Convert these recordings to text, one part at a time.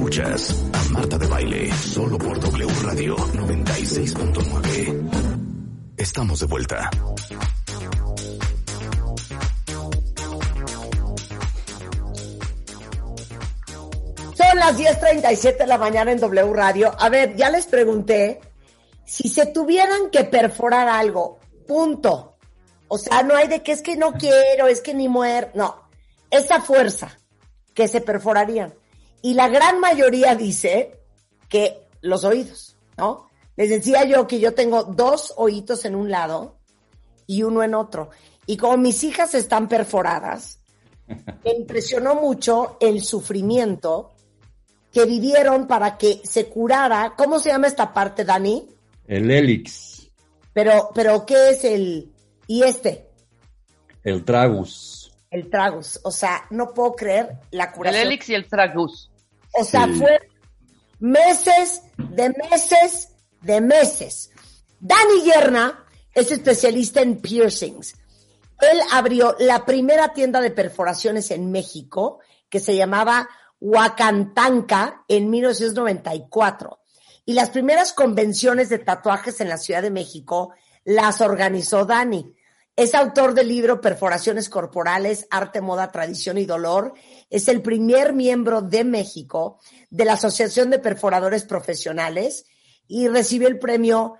Escuchas a Marta de Baile solo por W Radio 96.9. Estamos de vuelta. Son las 10.37 de la mañana en W Radio. A ver, ya les pregunté si se tuvieran que perforar algo, punto. O sea, no hay de que es que no quiero, es que ni muer, no. Esa fuerza que se perforarían. Y la gran mayoría dice que los oídos, ¿no? Les decía yo que yo tengo dos oídos en un lado y uno en otro. Y como mis hijas están perforadas, me impresionó mucho el sufrimiento que vivieron para que se curara. ¿Cómo se llama esta parte, Dani? El hélix. Pero, pero, ¿qué es el, y este? El tragus. El tragus. O sea, no puedo creer la El curación. Helix y el Tragus. O sea, Sí. fue meses, de meses, de meses. Dani Yerna es especialista en piercings. Él abrió la primera tienda de perforaciones en México que se llamaba Huacantanca en 1994. Y las primeras convenciones de tatuajes en la Ciudad de México las organizó Dani. Es autor del libro Perforaciones Corporales, Arte, Moda, Tradición y Dolor. Es el primer miembro de México de la Asociación de Perforadores Profesionales y recibe el premio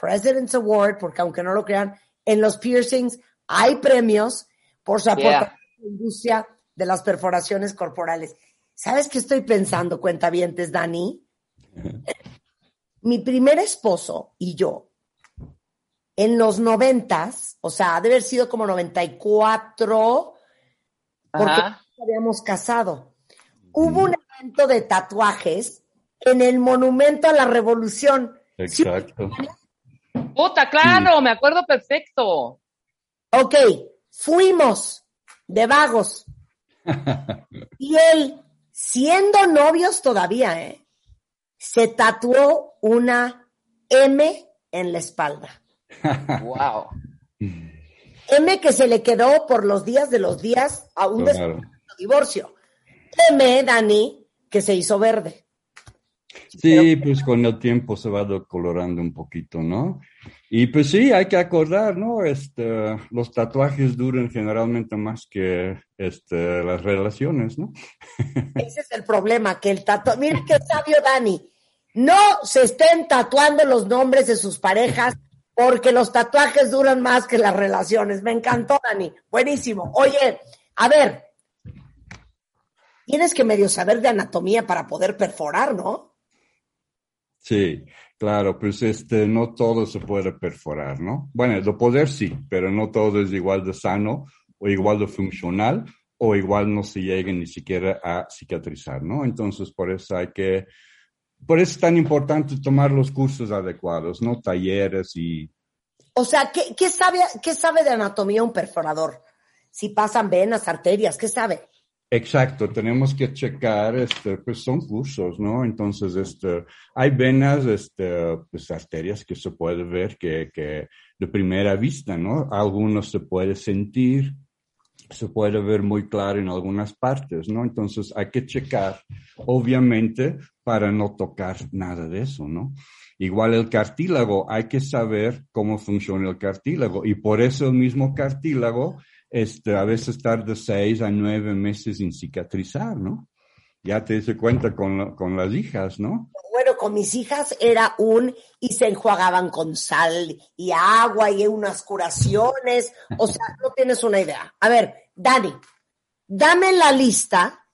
President's Award, porque aunque no lo crean, en los piercings hay premios por su aportación Yeah. a la industria de las perforaciones corporales. ¿Sabes qué estoy pensando, cuentavientes, Dani? Mi primer esposo y yo en los noventas, o sea, ha de haber sido como 94, porque Ajá. nos habíamos casado. Hubo un evento de tatuajes en el Monumento a la Revolución. Sí, Exacto. Puta, claro, me acuerdo perfecto. ok, fuimos de vagos. Y él, siendo novios todavía, ¿eh? se tatuó una M en la espalda. Wow. M que se le quedó por los días de los días a un Claro. divorcio. M, Dani, que se hizo verde. Sí, pues con el tiempo se va decolorando un poquito, ¿no? Y pues sí, hay que acordar, ¿no? Este, los tatuajes duran generalmente más que este, las relaciones, ¿no? Ese es el problema, que el tatu... Mira qué sabio Dani. No se estén tatuando los nombres de sus parejas porque los tatuajes duran más que las relaciones. Me encantó, Dani. Buenísimo. Oye, a ver, tienes que medio saber de anatomía para poder perforar, ¿no? Sí, claro, pues este, no todo se puede perforar, ¿no? Bueno, de poder sí, pero no todo es igual de sano o igual de funcional o igual no se llega ni siquiera a cicatrizar, ¿no? Entonces, por eso hay que, por eso es tan importante tomar los cursos adecuados, ¿no? Talleres y, O sea, ¿qué, qué sabe, ¿qué sabe de anatomía un perforador? Si pasan venas, arterias, ¿qué sabe? Exacto, tenemos que checar, este, pues son cursos, ¿no? Entonces, este, hay venas, este, pues arterias que se puede ver que, que de primera vista, ¿no? Algunos se puede sentir, se puede ver muy claro en algunas partes, ¿no? Entonces hay que checar, obviamente, para no tocar nada de eso, ¿no? Igual el cartílago, hay que saber cómo funciona el cartílago y por eso el mismo cartílago este, a veces tarda seis a nueve meses en cicatrizar, ¿no? Ya te das cuenta con, con las hijas, ¿no? Con mis hijas era un y se enjuagaban con sal y agua y unas curaciones. O sea, no tienes una idea. A ver, Dani, dame la lista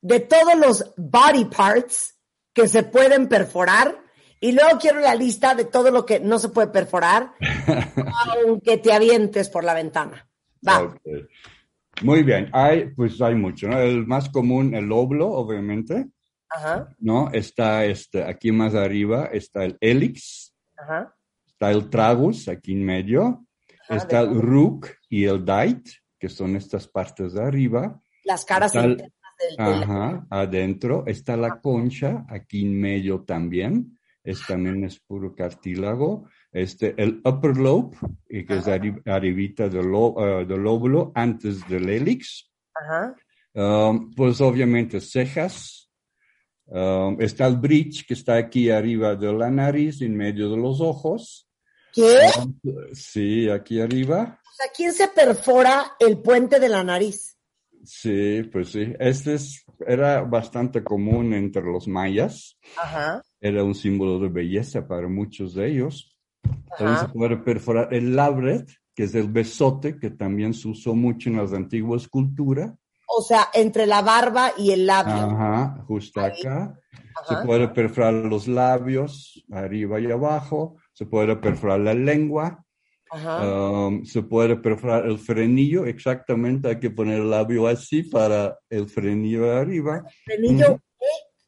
de todos los body parts que se pueden perforar y luego quiero la lista de todo lo que no se puede perforar, aunque te avientes por la ventana. Va. Muy bien, hay, pues hay mucho, ¿no? El más común, el óvulo, obviamente, Ajá, ¿no? Está este, aquí más arriba, está el hélix, ajá. está el tragus aquí en medio, Ajá, está el rook y el dite, que son estas partes de arriba. Las caras Está internas del, del- Ajá, adentro está la concha, aquí en medio también, es también es puro cartílago. Este, el upper lobe, que es arri- arribita del, lo- eh, del óvulo, antes del hélix. Ajá. Um, pues obviamente cejas, Um, está el bridge que está aquí arriba de la nariz, en medio de los ojos. ¿Qué? Um, sí, aquí arriba. O sea, ¿quién se perfora el puente de la nariz? Sí, pues sí. Este es, era bastante común entre los mayas. Ajá. Era un símbolo de belleza para muchos de ellos. También se puede perforar el labret, que es el besote, que también se usó mucho en las antiguas culturas. O sea, entre la barba y el labio. Ajá, justo Ahí. acá. Ajá. Se puede perforar los labios, arriba y abajo. Se puede perforar la lengua. Ajá. Um, se puede perforar el frenillo. Exactamente, hay que poner el labio así para el frenillo de arriba. Frenillo.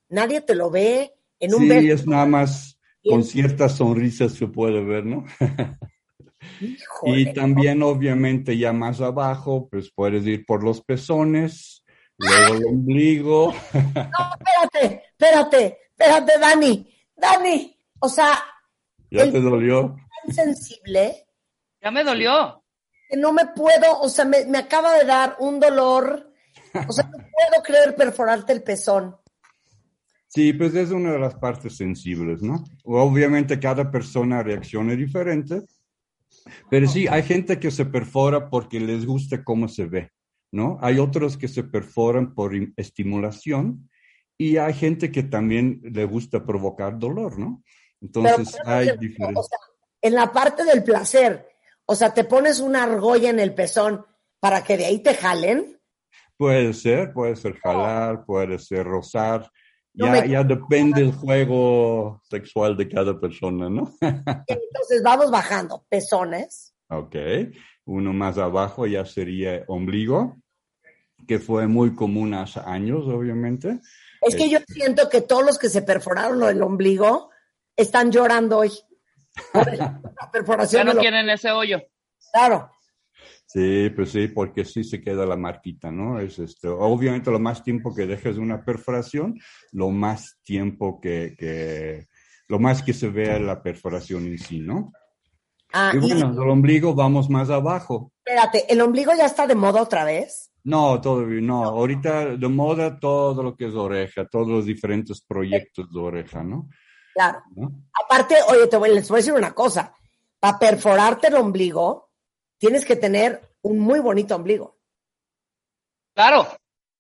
Nadie te lo ve en un Sí, beso. es nada más con ciertas sonrisas se puede ver, ¿no? Híjole. Y también, obviamente, ya más abajo, pues puedes ir por los pezones, luego el ombligo. Espérate, espérate, espérate, Dani. Dani, o sea, ¿Ya El- te dolió? tan sensible Ya me dolió. que no me puedo, o sea, me, me acaba de dar un dolor. O sea, no puedo creer perforarte el pezón. Sí, pues es una de las partes sensibles, ¿no? Obviamente cada persona reacciona diferente, pero sí, hay gente que se perfora porque les gusta cómo se ve, ¿no? Hay otros que se perforan por im- estimulación y hay gente que también le gusta provocar dolor, ¿no? Entonces pero, hay o diferentes. sea, en la parte del placer, o sea, te pones una argolla en el pezón para que de ahí te jalen. Puede ser, puede ser jalar, puede ser rozar. No Ya, me- ya depende del juego sexual de cada persona, ¿no? Entonces vamos bajando. Pezones. Ok, uno más abajo ya sería ombligo, que fue muy común hace años, obviamente. Es que yo siento que todos los que se perforaron el ombligo están llorando hoy. La Ya perforación no del quieren ese hoyo. Claro. Sí, pues sí, porque sí se queda la marquita, ¿no? Es esto. Obviamente, lo más tiempo que dejes una perforación, lo más tiempo que, que lo más que se vea la perforación en sí, ¿no? Ah, Y y bueno, del ombligo vamos más abajo. espérate, ¿el ombligo ya está de moda otra vez? No, todavía no. Ahorita de moda todo lo que es oreja, todos los diferentes proyectos de oreja, ¿no? Claro. ¿No? Aparte, oye, te voy, les voy a decir una cosa. Para perforarte el ombligo, tienes que tener un muy bonito ombligo. Claro.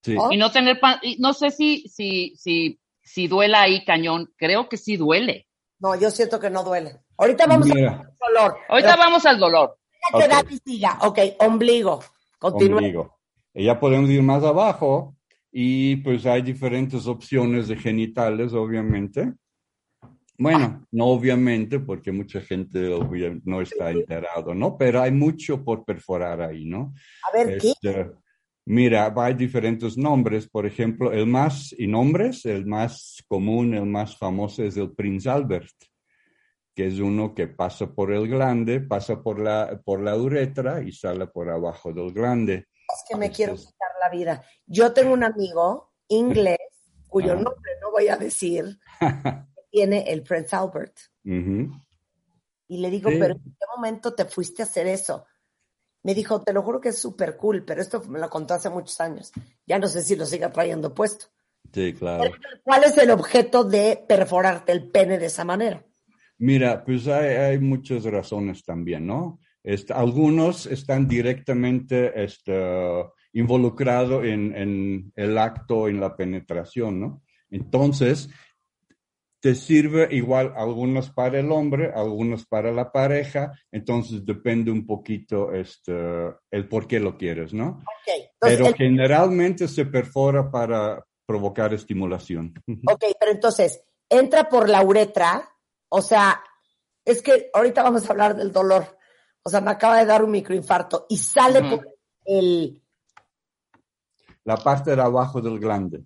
Sí. ¿Oh? Y no tener pan, y no sé si, si, si, si duela ahí cañón. Creo que sí duele. No, yo siento que no duele. Ahorita vamos Mira. a hablar del dolor. Ahorita Pero vamos al dolor. que Ok. Dani siga. Ok, ombligo. Continúa. ombligo. Y ya podemos ir más abajo y pues hay diferentes opciones de genitales, obviamente. Bueno, no obviamente, porque mucha gente no está enterado, ¿no? Pero hay mucho por perforar ahí, ¿no? A ver, ¿qué? Este, mira, hay diferentes nombres. Por ejemplo, el más, y nombres, el más común, el más famoso es el Prince Albert, que es uno que pasa por el glande, pasa por la, por la uretra y sale por abajo del glande. Es que me Este quiero quitar la vida. Yo tengo un amigo inglés, cuyo Ah. nombre no voy a decir, tiene el Prince Albert. Ujú. Y le digo, Sí. pero ¿en qué momento te fuiste a hacer eso? Me dijo, te lo juro que es súper cool, pero esto me lo contó hace muchos años. Ya no sé si lo siga trayendo puesto. Sí, claro. ¿Cuál es el objeto de perforarte el pene de esa manera? Mira, pues hay, hay muchas razones también, ¿no? Este, algunos están directamente este, involucrados en, en el acto, en la penetración, ¿no? Entonces, te sirve igual algunos para el hombre, algunos para la pareja, entonces depende un poquito este, el por qué lo quieres, ¿no? Entonces, Pero el- generalmente se perfora para provocar estimulación. ok, pero entonces, entra por la uretra, o sea, es que ahorita vamos a hablar del dolor. O sea, me acaba de dar un microinfarto y sale por el, La parte de abajo del glande.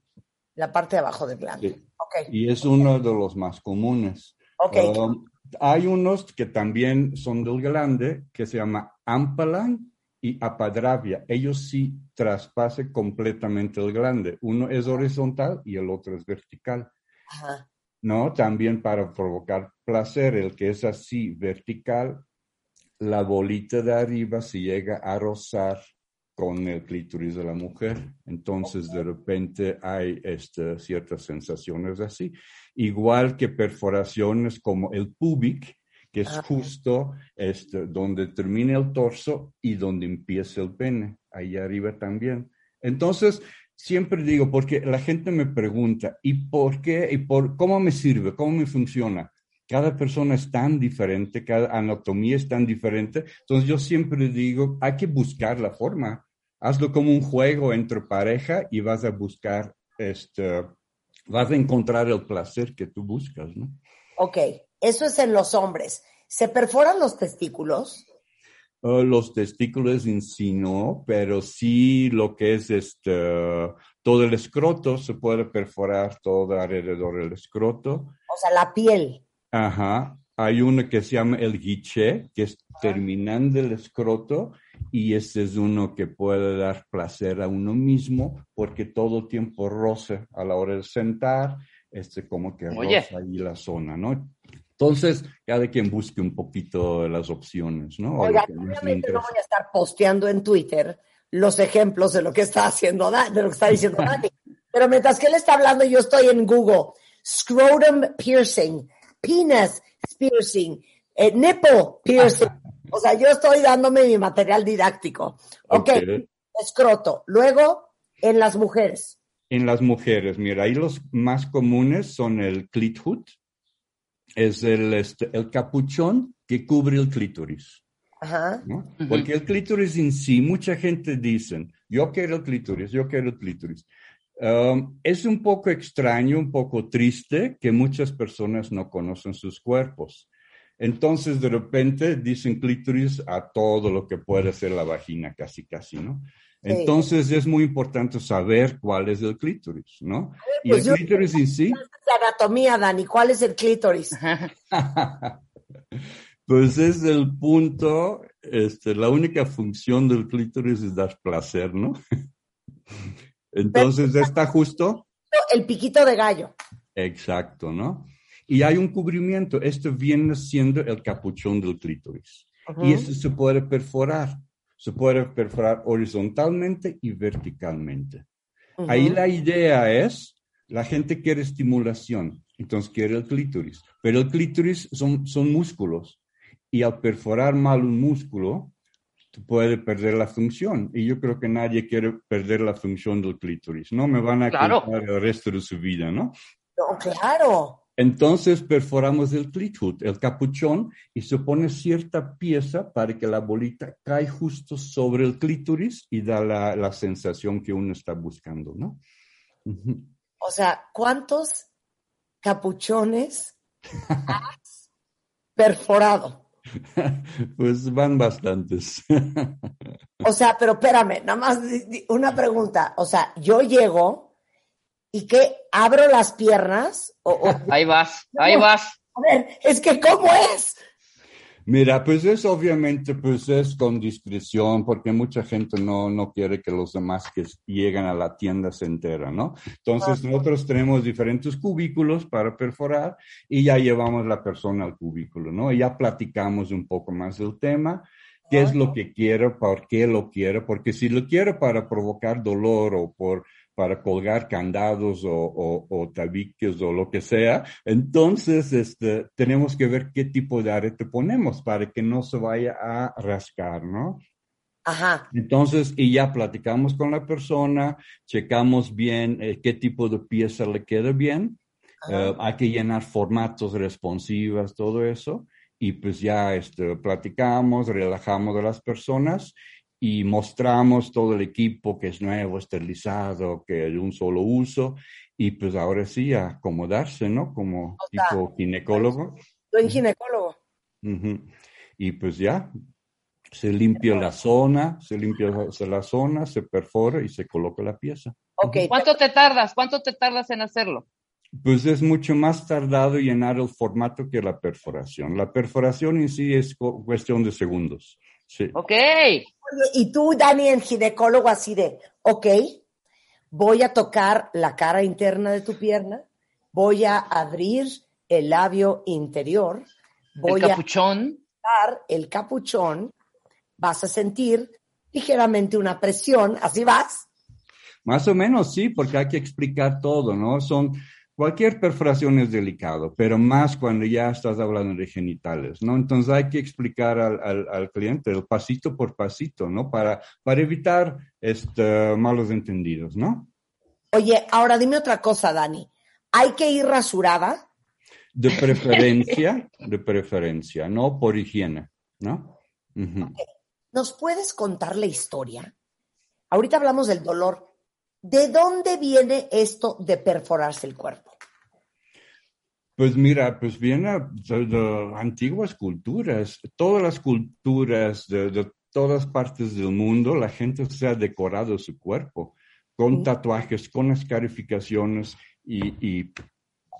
la parte de abajo del glande. Sí. Y es uno de los más comunes. Um, hay unos que también son del glande que se llama ampalan y apadravia. Ellos sí traspasan completamente el glande. Uno es horizontal y el otro es vertical. Ajá. ¿No? También para provocar placer, el que es así vertical, la bolita de arriba se llega a rozar con el clítoris de la mujer. Entonces, de repente hay este, ciertas sensaciones así. Igual que perforaciones como el pubic, que es justo este, donde termina el torso y donde empieza el pene, ahí arriba también. Entonces, siempre digo, porque la gente me pregunta, ¿y por qué? ¿Y por cómo me sirve? ¿Cómo me funciona? Cada persona es tan diferente, cada anatomía es tan diferente. Entonces yo siempre digo, hay que buscar la forma. Hazlo como un juego entre pareja y vas a buscar, este, vas a encontrar el placer que tú buscas, ¿no? Ok, eso es en los hombres. ¿Se perforan los testículos? Uh, los testículos en sí no, pero sí lo que es este, todo el escroto se puede perforar todo alrededor del escroto. O sea, la piel. Ajá. Hay uno que se llama el guiché, que es terminando el escroto, y este es uno que puede dar placer a uno mismo porque todo el tiempo roce a la hora de sentar, este como que roza ahí la zona, ¿no? Entonces, cada quien busque un poquito las opciones, ¿no? Oiga, obviamente no voy a estar posteando en Twitter los ejemplos de lo que está haciendo, de lo que está diciendo Dani. Pero mientras que él está hablando, yo estoy en Google. Scrotum piercing, penis piercing, eh, nipple piercing. O sea, yo estoy dándome mi material didáctico. Ok, escroto. Luego, en las mujeres. En las mujeres, mira, ahí los más comunes son el clit hood, es el, este, el capuchón que cubre el clítoris. Ajá. Porque el clítoris en sí, mucha gente dice, yo quiero el clítoris, yo quiero el clítoris. Um, es un poco extraño, un poco triste que muchas personas no conocen sus cuerpos. Entonces, de repente, dicen clítoris a todo lo que puede ser la vagina, casi, casi, ¿no? Entonces es muy importante saber cuál es el clítoris, ¿no? y pues el clítoris en sí. anatomía, Dani, ¿cuál es el clítoris? pues es el punto, este, la única función del clítoris es dar placer, ¿no? Entonces está justo. El piquito de gallo. Exacto, ¿no? Y hay un cubrimiento. Esto viene siendo el capuchón del clítoris. Y eso se puede perforar se puede perforar horizontalmente y verticalmente. Ahí la idea es, la gente quiere estimulación, entonces quiere el clítoris, pero el clítoris son, son músculos y al perforar mal un músculo, puede perder la función. Y yo creo que nadie quiere perder la función del clítoris, ¿no? Me van a claro. el resto de su vida, ¿no? No, claro. Entonces perforamos el clit el capuchón, y se pone cierta pieza para que la bolita cae justo sobre el clítoris y da la, sensación que uno está buscando, ¿no? O sea, ¿cuántos capuchones has perforado? Pues van bastantes. O sea, pero espérame, nada más una pregunta. O sea, yo llego y que abro las piernas. O, ahí vas, ahí vas. A ver, es que ¿cómo es? Mira, pues es obviamente, pues es con discreción, porque mucha gente no, no quiere que los demás que lleguen a la tienda se enteren, ¿no? Entonces nosotros tenemos diferentes cubículos para perforar y ya llevamos la persona al cubículo, ¿no? Y ya platicamos un poco más del tema, qué es lo que quiero, por qué lo quiero, porque si lo quiero para provocar dolor o por para colgar candados o, o, tabiques o lo que sea. Entonces, este, tenemos que ver qué tipo de arete ponemos para que no se vaya a rascar, ¿no? Ajá. Entonces, y ya platicamos con la persona, checamos bien eh, qué tipo de pieza le queda bien. Eh, hay que llenar formatos responsivos, todo eso. Y pues ya este, platicamos, relajamos a las personas y mostramos todo el equipo que es nuevo, esterilizado, que es de un solo uso, y pues ahora sí acomodarse, ¿no? Como tipo ginecólogo. Soy ginecólogo. Y pues ya, se limpia la zona, se limpia la zona, se perfora y se coloca la pieza. Okay. ¿Cuánto te tardas? ¿Cuánto te tardas en hacerlo? Pues es mucho más tardado llenar el formato que la perforación. La perforación en sí es cuestión de segundos. Sí. Ok. Y tú, Dani, el ginecólogo, así de, ok, voy a tocar la cara interna de tu pierna, voy a abrir el labio interior, voy el capuchón. a dar el capuchón, vas a sentir ligeramente una presión, así vas. Más o menos sí, porque hay que explicar todo, ¿no? Son, cualquier perforación es delicado, pero más cuando ya estás hablando de genitales, ¿no? Entonces hay que explicar al, al, al cliente el pasito por pasito, ¿no? Para, para evitar este, malos entendidos, ¿no? Oye, ahora dime otra cosa, Dani. ¿Hay que ir rasurada? De preferencia, de preferencia, no por higiene, ¿no? ¿Nos puedes contar la historia? Ahorita hablamos del dolor. ¿De dónde viene esto de perforarse el cuerpo? Pues mira, pues viene de, de antiguas culturas. Todas las culturas de, de todas partes del mundo, la gente se ha decorado su cuerpo con tatuajes, con escarificaciones y, y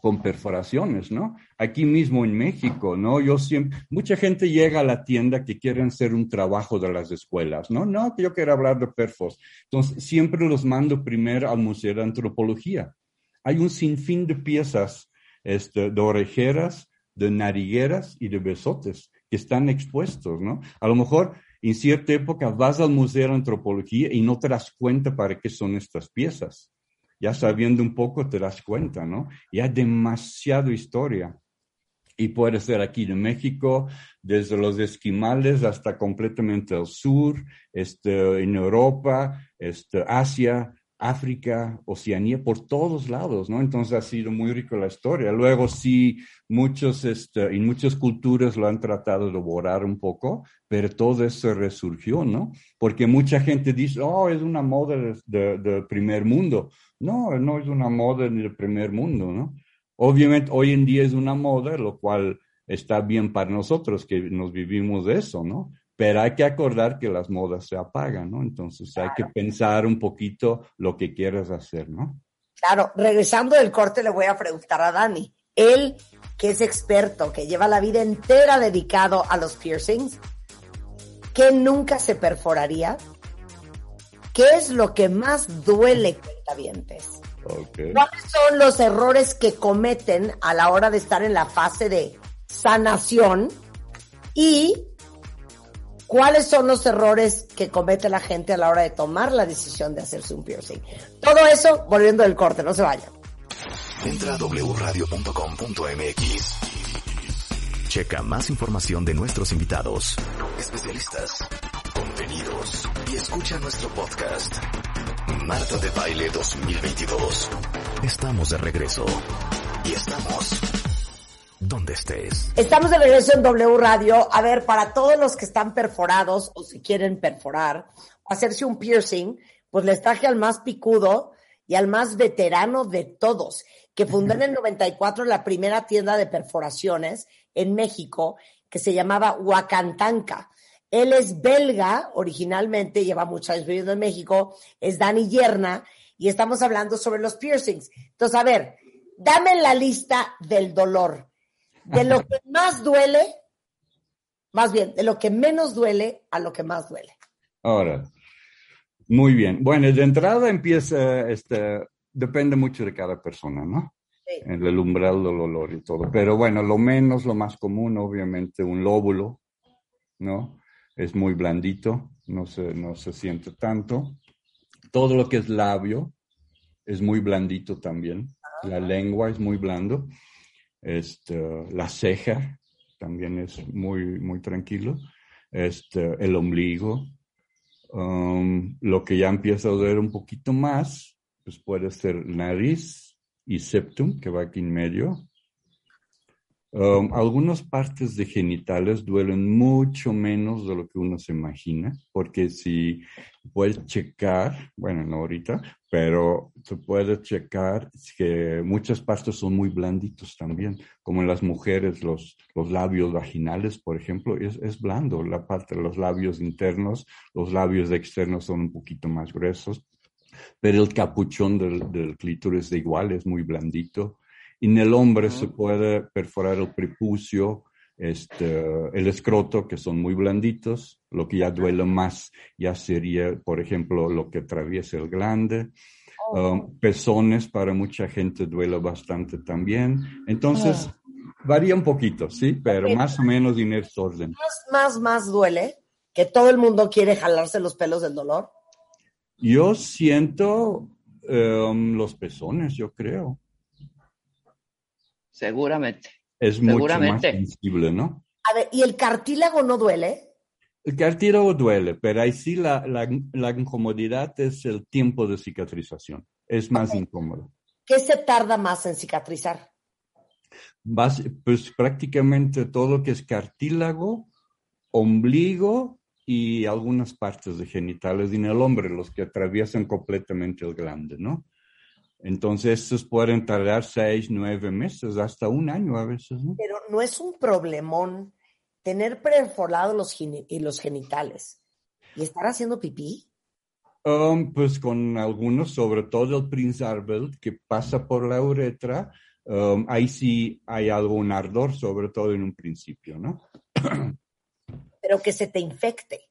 con perforaciones, ¿no? Aquí mismo en México, ¿no? Yo siempre, mucha gente llega a la tienda que quieren hacer un trabajo de las escuelas, ¿no? No, que yo quiero hablar de perfos. Entonces, siempre los mando primero al Museo de Antropología. Hay un sinfín de piezas este, de orejeras, de narigueras y de besotes que están expuestos, ¿no? A lo mejor en cierta época vas al Museo de Antropología y no te das cuenta para qué son estas piezas. Ya sabiendo un poco te das cuenta, ¿no? Y hay demasiada historia. Y puede ser aquí de México, desde los esquimales hasta completamente al sur, este, en Europa, este, Asia, África, Oceanía, por todos lados, ¿no? Entonces ha sido muy rico la historia. Luego sí, muchos, este, en muchas culturas lo han tratado de borrar un poco, pero todo eso resurgió, ¿no? Porque mucha gente dice, oh, es una moda de, de- de primer mundo. No, no es una moda ni de primer mundo, ¿no? Obviamente hoy en día es una moda, lo cual está bien para nosotros que nos vivimos de eso, ¿no? Pero hay que acordar que las modas se apagan, ¿no? Entonces hay que pensar un poquito lo que quieras hacer, ¿no? Claro, regresando del corte le voy a preguntar a Dani. Él, que es experto, que lleva la vida entera dedicado a los piercings, ¿qué nunca se perforaría? ¿Qué es lo que más duele, cuentavientes? Okay. ¿Cuáles son los errores que cometen a la hora de estar en la fase de sanación? Y cuáles son los errores que comete la gente a la hora de tomar la decisión de hacerse un piercing. Todo eso volviendo del corte, no se vayan. Entra a wradio.com.mx. Checa más información de nuestros invitados, especialistas, contenidos y escucha nuestro podcast. Marta de Baile 2022. Estamos de regreso. Y estamos donde estés. Estamos de regreso en W Radio. A ver, para todos los que están perforados o si quieren perforar o hacerse un piercing, pues les traje al más picudo y al más veterano de todos, que fundó en el 94 la primera tienda de perforaciones en México que se llamaba Huacantanca. Él es belga originalmente, lleva muchos años viviendo en México, es Dani Yerna y estamos hablando sobre los piercings. Entonces, a ver, dame la lista del dolor. De lo que más duele, más bien, de lo que menos duele a lo que más duele. Ahora, muy bien. Bueno, de entrada empieza, este, depende mucho de cada persona, ¿no? Sí. En el umbral del olor y todo. Pero bueno, lo menos, lo más común, obviamente, un lóbulo, ¿no? Es muy blandito, no se, no se siente tanto. Todo lo que es labio es muy blandito también. La lengua es muy blando. Este, la ceja también es muy, muy tranquilo. Este, el ombligo, Um, lo que ya empieza a doler un poquito más, pues puede ser nariz y septum, que va aquí en medio. Um, algunas partes de genitales duelen mucho menos de lo que uno se imagina, porque si puedes checar, bueno, no ahorita, pero se puede checar que muchas partes son muy blanditos también, como en las mujeres, los, los labios vaginales, por ejemplo, es, es blando, la parte de los labios internos, los labios externos son un poquito más gruesos, pero el capuchón del, del clítoris de igual es muy blandito. En el hombre se puede perforar el prepucio, este, el escroto, que son muy blanditos. Lo que ya duele más ya sería, por ejemplo, lo que atraviesa el glande. Um, pezones para mucha gente duele bastante también. Entonces, Ah. varía un poquito, sí, pero Ok. más o menos en este orden. Más, más, más duele que todo el mundo quiere jalarse los pelos del dolor? Yo siento em, los pezones, yo creo. Seguramente. Es mucho más sensible, ¿no? A ver, ¿y el cartílago no duele? El cartílago duele, pero ahí sí la, la, la incomodidad es el tiempo de cicatrización. Es más incómodo. ¿Qué se tarda más en cicatrizar? Bas- pues prácticamente todo lo que es cartílago, ombligo y algunas partes de genitales en el hombre, los que atraviesan completamente el glande, ¿no? Entonces, estos pueden tardar seis, nueve meses, hasta un año a veces, ¿no? Pero no es un problemón tener perforados los, genitales y estar haciendo pipí. Um, pues con algunos, sobre todo el Prince Arbel, que pasa por la uretra, um, ahí sí hay algún ardor, sobre todo en un principio, ¿no? pero que se te infecte.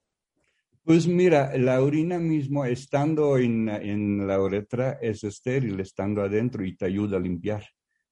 Pues mira, la orina mismo, estando en, en la uretra, es estéril, estando adentro y te ayuda a limpiar.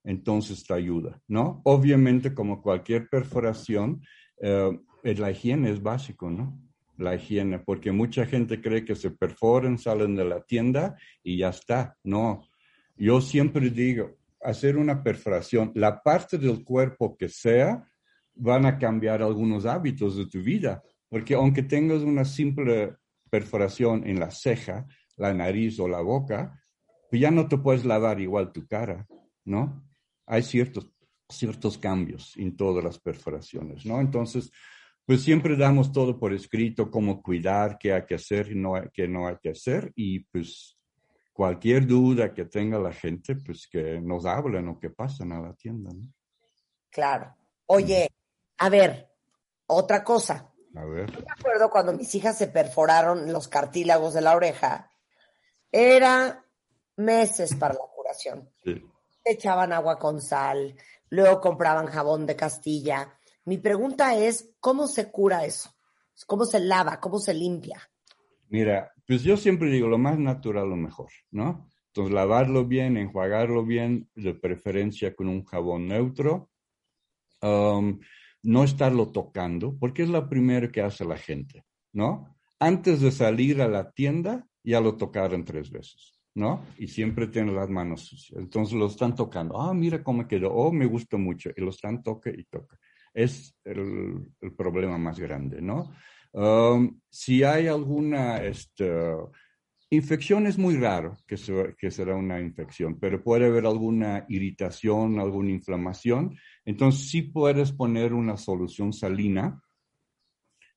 Entonces te ayuda, ¿no? Obviamente, como cualquier perforación, eh, la higiene es básico, ¿no? La higiene, porque mucha gente cree que se perforan, salen de la tienda y ya está. No, yo siempre digo, hacer una perforación, la parte del cuerpo que sea, van a cambiar algunos hábitos de tu vida. Porque aunque tengas una simple perforación en la ceja, la nariz o la boca, pues ya no te puedes lavar igual tu cara, ¿no? Hay ciertos, ciertos cambios en todas las perforaciones, ¿no? Entonces, pues siempre damos todo por escrito, cómo cuidar, qué hay que hacer y no qué no hay que hacer. Y pues cualquier duda que tenga la gente, pues que nos hablen o que pasen a la tienda, ¿no? Claro. Oye, a ver, otra cosa. A ver. Me acuerdo cuando mis hijas se perforaron los cartílagos de la oreja, era meses para la curación. Sí. Echaban agua con sal, luego compraban jabón de Castilla. Mi pregunta es, ¿cómo se cura eso? ¿Cómo se lava? ¿Cómo se limpia? Mira, pues yo siempre digo lo más natural, lo mejor, ¿no? Entonces, lavarlo bien, enjuagarlo bien, de preferencia con un jabón neutro. Um, no estarlo tocando, porque es lo primero que hace la gente, ¿no? Antes de salir a la tienda, ya lo tocaron tres veces, ¿no? Y siempre tienen las manos sucias. Entonces lo están tocando. Ah, mira cómo quedó. Oh, me gusta mucho. Y lo están toque y toque. Es el, el problema más grande, ¿no? Um, si hay alguna este, infección, es muy raro que, se- que será una infección, pero puede haber alguna irritación, alguna inflamación. Entonces, sí puedes poner una solución salina,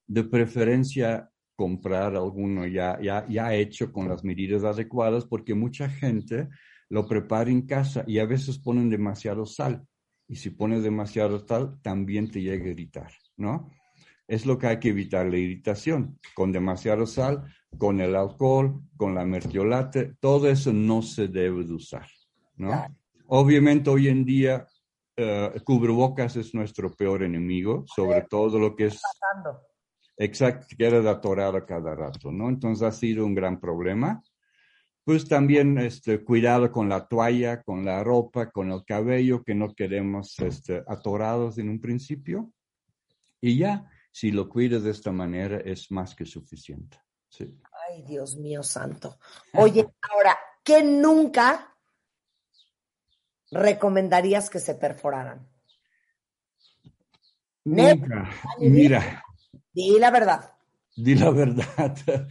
de preferencia comprar alguno ya, ya, ya hecho con las medidas adecuadas, porque mucha gente lo prepara en casa y a veces ponen demasiado sal. Y si pones demasiado sal, también te llega a irritar, ¿no? Es lo que hay que evitar, la irritación. Con demasiado sal, con el alcohol, con la mertiolate, todo eso no se debe de usar, ¿no? Obviamente hoy en día eh, cubrebocas es nuestro peor enemigo, sobre todo lo que es exacto, que queda atorado cada rato, ¿no? Entonces ha sido un gran problema. Pues también este, cuidado con la toalla, con la ropa, con el cabello, que no queremos este, atorados en un principio. Y ya, si lo cuidas de esta manera, es más que suficiente. Sí. Ay, Dios mío santo. Oye, ahora, ¿qué nunca recomendarías que se perforaran? Nunca. Mira, Di la verdad. Di la verdad.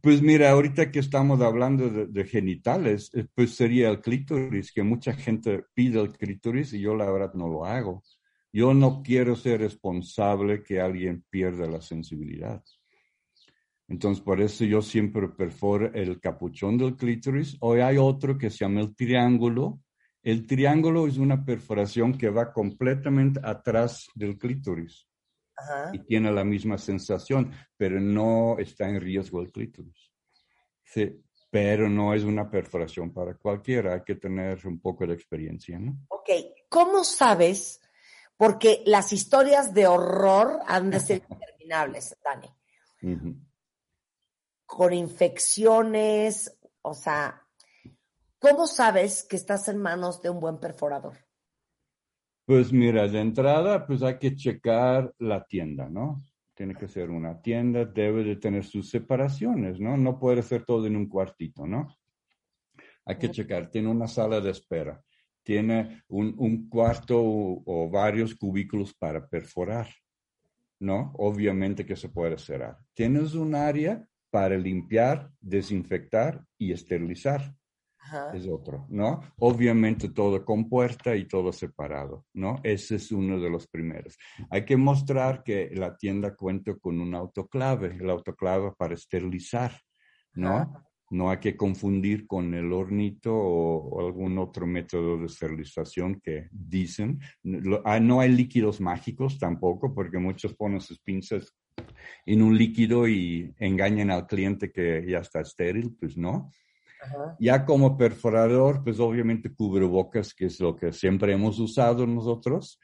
Pues mira, ahorita que estamos hablando de, de genitales, eh, pues sería el clítoris, que mucha gente pide el clítoris y yo la verdad no lo hago. Yo no quiero ser responsable que alguien pierda la sensibilidad. Entonces, por eso yo siempre perforo el capuchón del clítoris. Hoy hay otro que se llama el triángulo. El triángulo es una perforación que va completamente atrás del clítoris Ajá. y tiene la misma sensación, pero no está en riesgo el clítoris. Sí, pero no es una perforación para cualquiera, hay que tener un poco de experiencia, ¿no? Ok, ¿cómo sabes? Porque las historias de horror han de ser interminables, Dani. Con infecciones, o sea, ¿cómo sabes que estás en manos de un buen perforador? Pues mira, de entrada, pues hay que checar la tienda, ¿no? tiene que ser una tienda, debe de tener sus separaciones, ¿no? No puede ser todo en un cuartito, ¿no? Hay que checar, tiene una sala de espera, tiene un, un cuarto o, o varios cubículos para perforar, ¿no? Obviamente que se puede cerrar. Tienes un área para limpiar, desinfectar y esterilizar. Ajá. Es otro, ¿no? Obviamente todo con puerta y todo separado, ¿no? Ese es uno de los primeros. Hay que mostrar que la tienda cuenta con un autoclave, el autoclave para esterilizar, ¿no? Ajá. No hay que confundir con el hornito o, o algún otro método de esterilización que dicen. Ah, no hay líquidos mágicos tampoco, porque muchos ponen sus pinzas en un líquido y engañan al cliente que ya está estéril, pues no. Ajá. Ya como perforador, pues obviamente cubrebocas, que es lo que siempre hemos usado nosotros,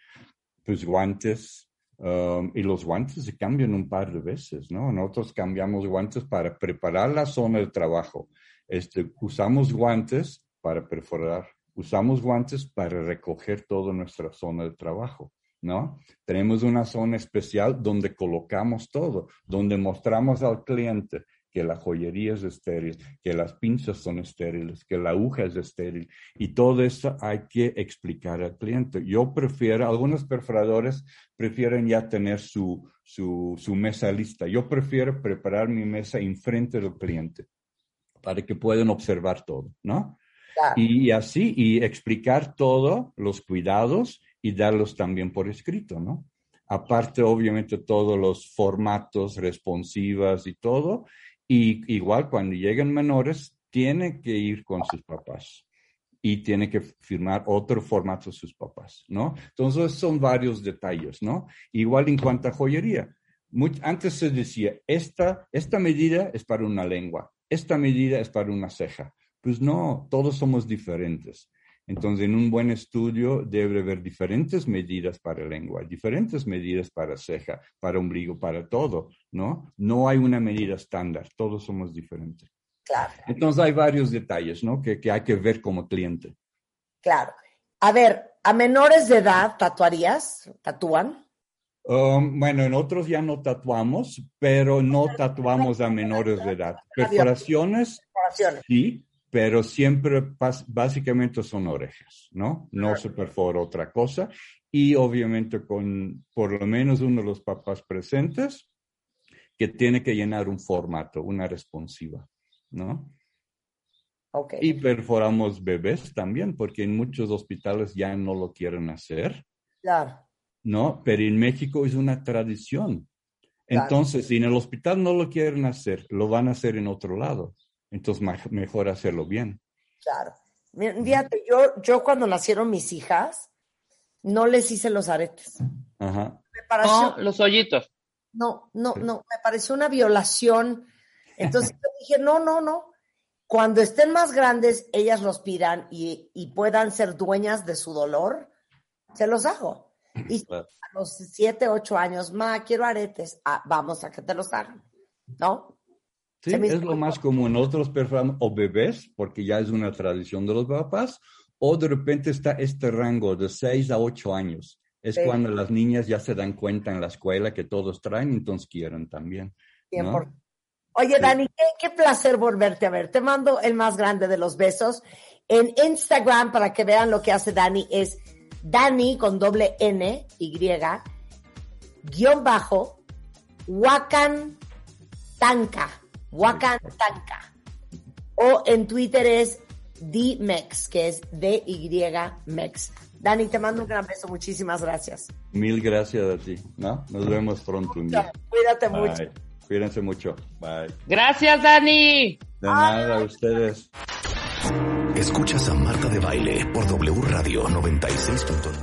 pues guantes, um, y los guantes se cambian un par de veces, ¿no? Nosotros cambiamos guantes para preparar la zona de trabajo. Este, usamos guantes para perforar, usamos guantes para recoger toda nuestra zona de trabajo, ¿no? Tenemos una zona especial donde colocamos todo, donde mostramos al cliente que la joyería es estéril, que las pinzas son estériles, que la aguja es estéril. Y todo eso hay que explicar al cliente. Yo prefiero, algunos perforadores prefieren ya tener su, su, su mesa lista. Yo prefiero preparar mi mesa enfrente del cliente para que puedan observar todo, ¿no? Claro. Y así, y explicar todo, los cuidados y darlos también por escrito, ¿no? Aparte, obviamente, todos los formatos responsivas y todo. Y igual cuando lleguen menores, tiene que ir con sus papás y tiene que firmar otro formato sus papás, ¿no? Entonces son varios detalles, ¿no? Igual en cuanto a joyería. Much- antes se decía, esta, esta medida es para una lengua, esta medida es para una ceja. Pues no, todos somos diferentes. Entonces, en un buen estudio debe haber diferentes medidas para lengua, diferentes medidas para ceja, para ombligo, para todo, ¿no? No hay una medida estándar, todos somos diferentes. Claro, Entonces, hay varios detalles, ¿no? Que, que hay que ver como cliente. claro. A ver, a menores de edad, ¿tatuarías? ¿Tatúan? Um, bueno, en otros ya no tatuamos, pero no tatuamos a menores de edad. Perforaciones, Perforaciones. sí, pero siempre básicamente son orejas, ¿no? No se perfora otra cosa. Y obviamente con por lo menos uno de los papás presentes que tiene que llenar un formato, una responsiva, ¿no? Ok. Y perforamos bebés también, porque en muchos hospitales ya no lo quieren hacer. Claro. ¿no? Pero en México es una tradición. Claro. Entonces, si en el hospital no lo quieren hacer, lo van a hacer en otro lado. Entonces, mejor hacerlo bien. Claro. Fíjate, yo, yo cuando nacieron mis hijas, no les hice los aretes. Ajá. Me pareció, No, los hoyitos. no, no, no, me pareció una violación. Entonces yo dije, no, no, no. Cuando estén más grandes, ellas los pidan y, y puedan ser dueñas de su dolor, se los hago. Y Claro. a los siete, ocho años, ma, quiero aretes, ah, vamos a que te los hagan, ¿no? Sí, es lo más común. Nosotros perforamos o bebés, porque ya es una tradición de los papás, o de repente está este rango de 6 a 8 años. Es Sí. cuando las niñas ya se dan cuenta en la escuela que todos traen, entonces quieren también. ¿no? 100%. Oye, Sí. Dani, qué, qué placer volverte a ver. Te mando el más grande de los besos. En Instagram, para que vean lo que hace Dani, es Dani con doble N, Y, guion bajo, Wakan Tanka. Wakan Tanka. O en Twitter es D-Mex, que es D-Y-Mex. Dani, te mando un gran beso. Muchísimas gracias. Mil gracias a ti, ¿no? Nos vemos pronto un día. Cuídate mucho. Cuídense mucho. Bye. Gracias, Dani. De nada, a ustedes. Escuchas a Marta de Baile por W Radio 96.9.